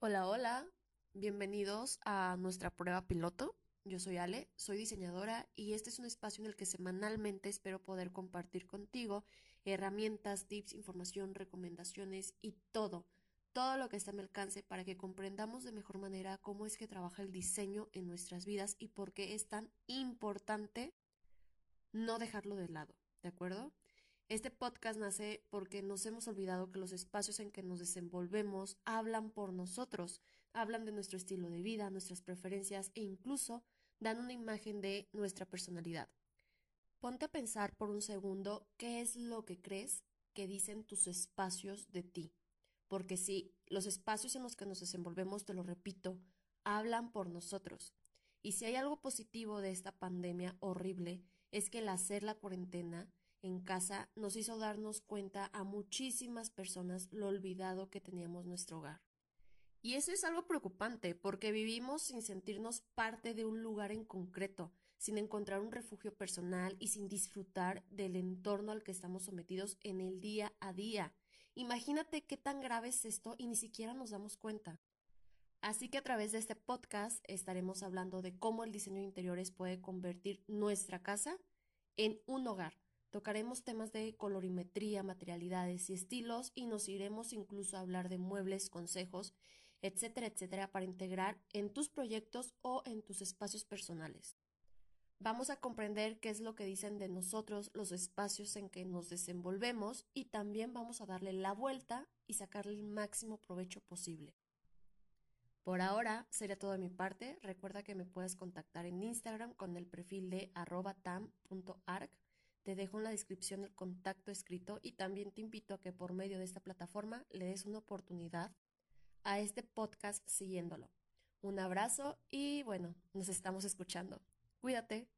Hola, hola, bienvenidos a nuestra prueba piloto. Yo soy Ale, soy diseñadora y este es un espacio en el que semanalmente espero poder compartir contigo herramientas, tips, información, recomendaciones y todo, todo lo que está a mi alcance para que comprendamos de mejor manera cómo es que trabaja el diseño en nuestras vidas y por qué es tan importante no dejarlo de lado, ¿de acuerdo? Este podcast nace porque nos hemos olvidado que los espacios en que nos desenvolvemos hablan por nosotros, hablan de nuestro estilo de vida, nuestras preferencias e incluso dan una imagen de nuestra personalidad. Ponte a pensar por un segundo qué es lo que crees que dicen tus espacios de ti. Porque sí, los espacios en los que nos desenvolvemos, te lo repito, hablan por nosotros. Y si hay algo positivo de esta pandemia horrible, es que el hacer la cuarentena en casa nos hizo darnos cuenta a muchísimas personas lo olvidado que teníamos nuestro hogar. Y eso es algo preocupante porque vivimos sin sentirnos parte de un lugar en concreto, sin encontrar un refugio personal y sin disfrutar del entorno al que estamos sometidos en el día a día. Imagínate qué tan grave es esto y ni siquiera nos damos cuenta. Así que a través de este podcast estaremos hablando de cómo el diseño de interiores puede convertir nuestra casa en un hogar Tocaremos temas de colorimetría, materialidades y estilos y nos iremos incluso a hablar de muebles, consejos, etcétera, etcétera, para integrar en tus proyectos o en tus espacios personales. Vamos a comprender qué es lo que dicen de nosotros los espacios en que nos desenvolvemos y también vamos a darle la vuelta y sacarle el máximo provecho posible. Por ahora sería todo de mi parte. Recuerda que me puedes contactar en Instagram con el perfil de arroba te dejo en la descripción el contacto escrito y también te invito a que por medio de esta plataforma le des una oportunidad a este podcast siguiéndolo. Un abrazo y bueno, nos estamos escuchando. Cuídate.